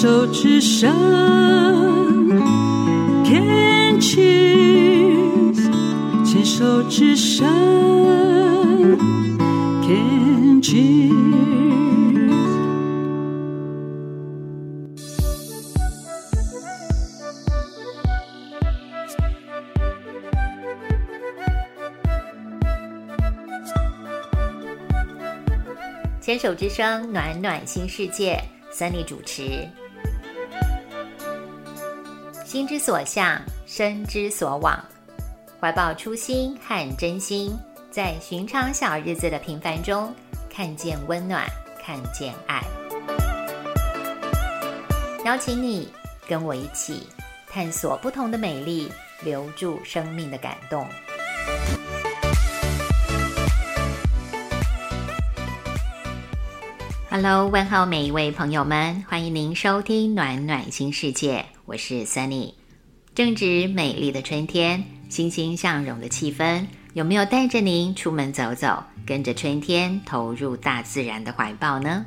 牵手之声，天气。牵手之声，天气。牵手之声，暖暖新世界，三丽主持。心之所向，身之所往，怀抱初心和真心，在寻常小日子的平凡中，看见温暖，看见爱。邀请你跟我一起探索不同的美丽，留住生命的感动。Hello，问候每一位朋友们，欢迎您收听暖暖新世界，我是 Sunny。正值美丽的春天，欣欣向荣的气氛，有没有带着您出门走走，跟着春天投入大自然的怀抱呢？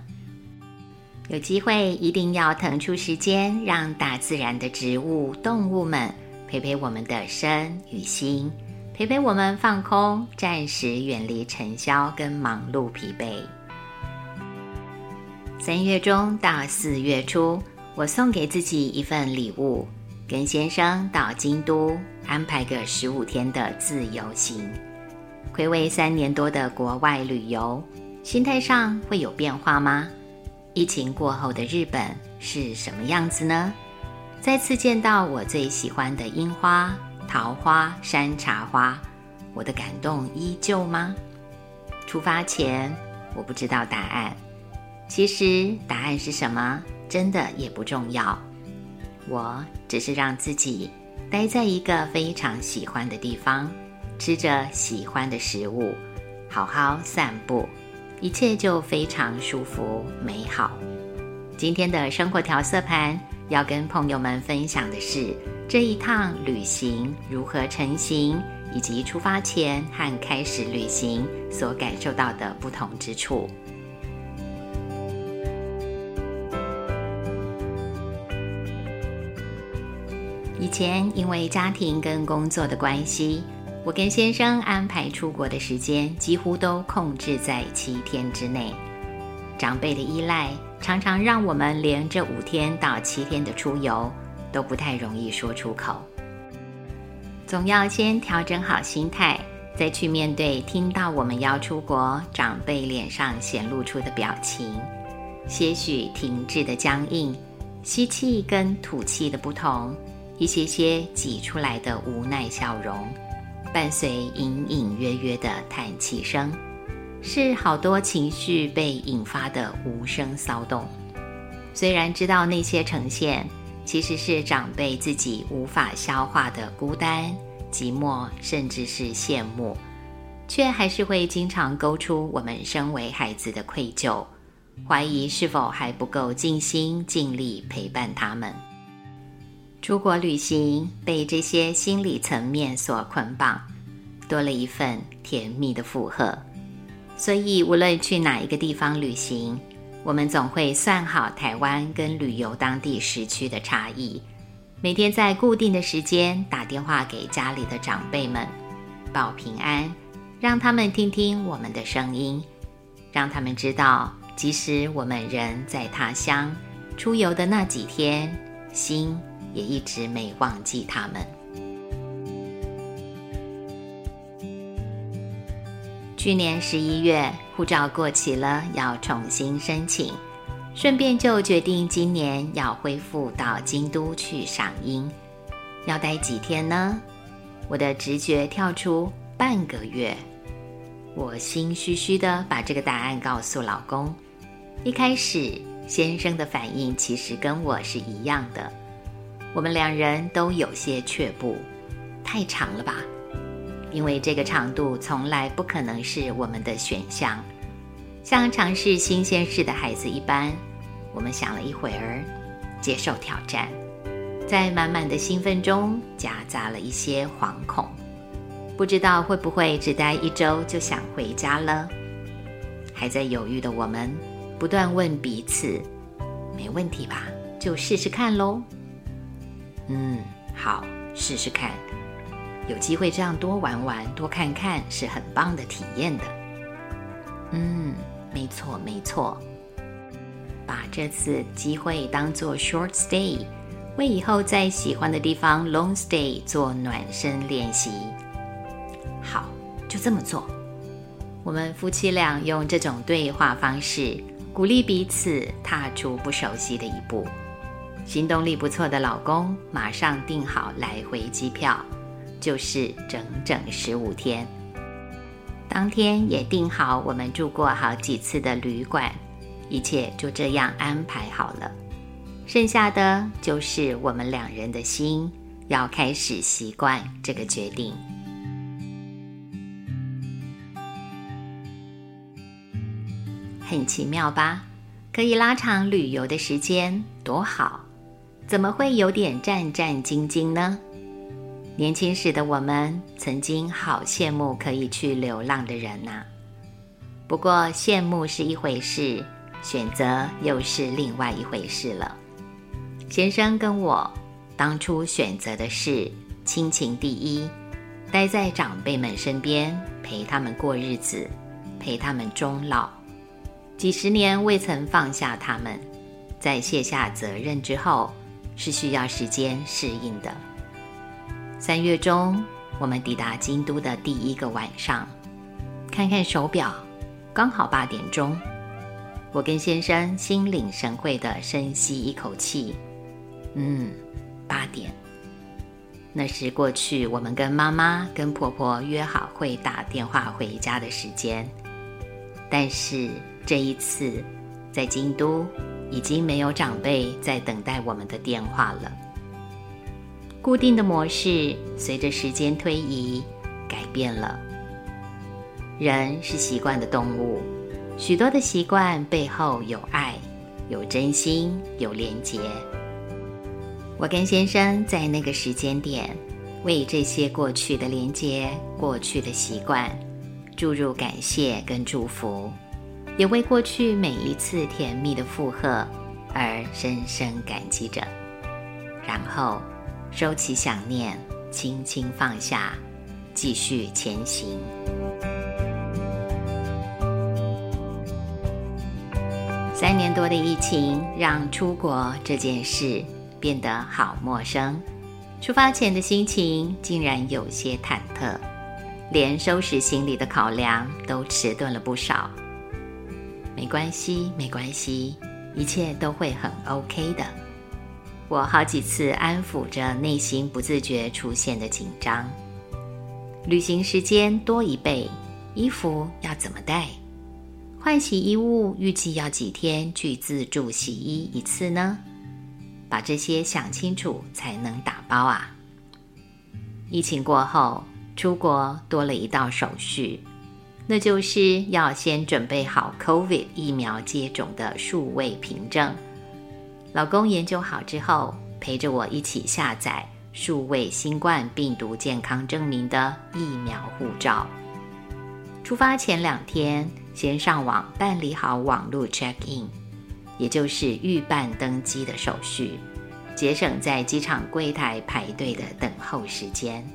有机会一定要腾出时间，让大自然的植物、动物们陪陪我们的身与心，陪陪我们放空，暂时远离尘嚣跟忙碌疲惫。三月中到四月初，我送给自己一份礼物，跟先生到京都安排个十五天的自由行。回味三年多的国外旅游，心态上会有变化吗？疫情过后的日本是什么样子呢？再次见到我最喜欢的樱花、桃花、山茶花，我的感动依旧吗？出发前，我不知道答案。其实答案是什么，真的也不重要。我只是让自己待在一个非常喜欢的地方，吃着喜欢的食物，好好散步，一切就非常舒服美好。今天的生活调色盘要跟朋友们分享的是这一趟旅行如何成型，以及出发前和开始旅行所感受到的不同之处。以前因为家庭跟工作的关系，我跟先生安排出国的时间几乎都控制在七天之内。长辈的依赖常常让我们连这五天到七天的出游都不太容易说出口。总要先调整好心态，再去面对听到我们要出国，长辈脸上显露出的表情，些许停滞的僵硬，吸气跟吐气的不同。一些些挤出来的无奈笑容，伴随隐隐约约的叹气声，是好多情绪被引发的无声骚动。虽然知道那些呈现其实是长辈自己无法消化的孤单、寂寞，甚至是羡慕，却还是会经常勾出我们身为孩子的愧疚，怀疑是否还不够尽心尽力陪伴他们。出国旅行被这些心理层面所捆绑，多了一份甜蜜的负荷。所以，无论去哪一个地方旅行，我们总会算好台湾跟旅游当地时区的差异，每天在固定的时间打电话给家里的长辈们报平安，让他们听听我们的声音，让他们知道，即使我们人在他乡，出游的那几天，心。也一直没忘记他们。去年十一月，护照过期了，要重新申请，顺便就决定今年要恢复到京都去赏樱。要待几天呢？我的直觉跳出半个月。我心虚虚的把这个答案告诉老公。一开始，先生的反应其实跟我是一样的。我们两人都有些却步，太长了吧？因为这个长度从来不可能是我们的选项。像尝试新鲜事的孩子一般，我们想了一会儿，接受挑战，在满满的兴奋中夹杂了一些惶恐，不知道会不会只待一周就想回家了？还在犹豫的我们，不断问彼此：“没问题吧？就试试看喽。嗯，好，试试看。有机会这样多玩玩、多看看，是很棒的体验的。嗯，没错，没错。把这次机会当做 short stay，为以后在喜欢的地方 long stay 做暖身练习。好，就这么做。我们夫妻俩用这种对话方式，鼓励彼此踏出不熟悉的一步。行动力不错的老公马上订好来回机票，就是整整十五天。当天也订好我们住过好几次的旅馆。一切就这样安排好了，剩下的就是我们两人的心要开始习惯这个决定。很奇妙吧？可以拉长旅游的时间，多好！怎么会有点战战兢兢呢？年轻时的我们曾经好羡慕可以去流浪的人呐。不过羡慕是一回事。选择又是另外一回事了。先生跟我当初选择的是亲情第一，待在长辈们身边，陪他们过日子，陪他们终老。几十年未曾放下他们，在卸下责任之后，是需要时间适应的。三月中，我们抵达京都的第一个晚上，看看手表，刚好八点钟。我跟先生心领神会的深吸一口气，嗯，八点，那是过去我们跟妈妈、跟婆婆约好会打电话回家的时间。但是这一次在京都，已经没有长辈在等待我们的电话了。固定的模式随着时间推移改变了。人是习惯的动物。许多的习惯背后有爱，有真心，有连结。我跟先生在那个时间点，为这些过去的连结、过去的习惯，注入感谢跟祝福，也为过去每一次甜蜜的附和而深深感激着。然后收起想念，轻轻放下，继续前行。三年多的疫情让出国这件事变得好陌生，出发前的心情竟然有些忐忑，连收拾行李的考量都迟钝了不少。没关系，没关系，一切都会很 OK 的。我好几次安抚着内心不自觉出现的紧张。旅行时间多一倍，衣服要怎么带？换洗衣物预计要几天去自助洗衣一次呢？把这些想清楚才能打包啊！疫情过后，出国多了一道手续，那就是要先准备好 COVID 疫苗接种的数位凭证。老公研究好之后，陪着我一起下载数位新冠病毒健康证明的疫苗护照。出发前两天。先上网办理好网络 check in，也就是预办登机的手续，节省在机场柜台排队的等候时间。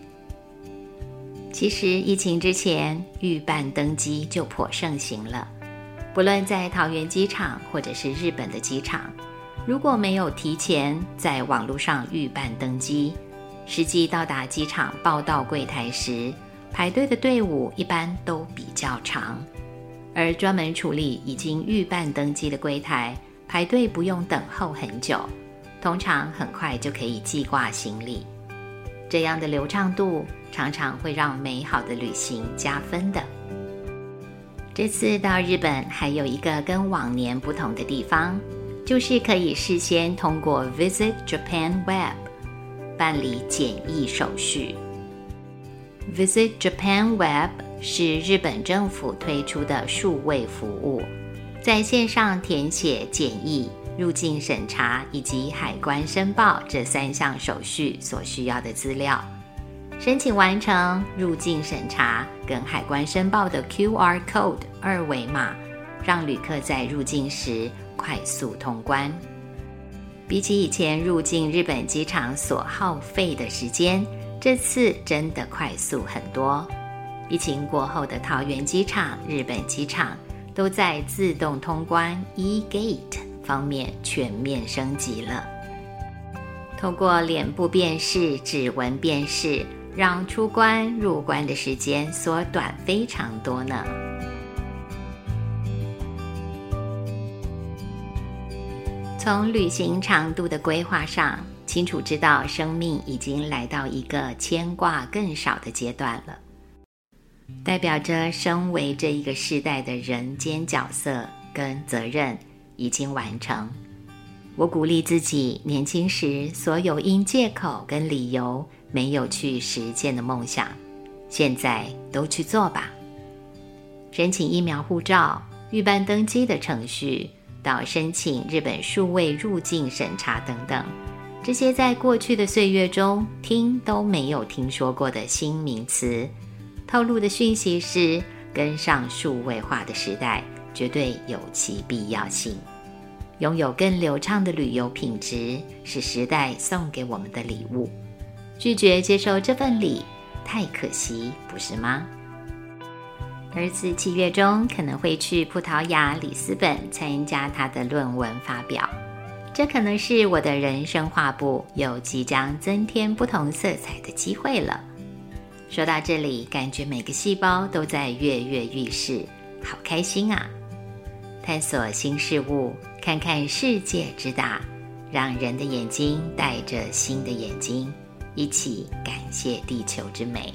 其实疫情之前，预办登机就颇盛行了。不论在桃园机场或者是日本的机场，如果没有提前在网络上预办登机，实际到达机场报到柜台时，排队的队伍一般都比较长。而专门处理已经预办登机的柜台，排队不用等候很久，通常很快就可以寄挂行李。这样的流畅度常常会让美好的旅行加分的。这次到日本还有一个跟往年不同的地方，就是可以事先通过 Visit Japan Web 办理检疫手续。Visit Japan Web。是日本政府推出的数位服务，在线上填写检疫、入境审查以及海关申报这三项手续所需要的资料，申请完成，入境审查跟海关申报的 QR code 二维码，让旅客在入境时快速通关。比起以前入境日本机场所耗费的时间，这次真的快速很多。疫情过后的桃园机场、日本机场都在自动通关 e-gate 方面全面升级了。通过脸部辨识、指纹辨识，让出关入关的时间缩短非常多呢。从旅行长度的规划上，清楚知道生命已经来到一个牵挂更少的阶段了，代表着身为这一个世代的人间角色跟责任已经完成。我鼓励自己，年轻时所有因借口跟理由没有去实践的梦想，现在都去做吧。申请疫苗护照、预办登机的程序。到申请日本数位入境审查等等，这些在过去的岁月中听都没有听说过的新名词，透露的讯息是跟上数位化的时代，绝对有其必要性。拥有更流畅的旅游品质，是时代送给我们的礼物。拒绝接受这份礼，太可惜，不是吗？儿子七月中可能会去葡萄牙里斯本参加他的论文发表，这可能是我的人生画布有即将增添不同色彩的机会了。说到这里，感觉每个细胞都在跃跃欲试，好开心啊！探索新事物，看看世界之大，让人的眼睛带着新的眼睛，一起感谢地球之美。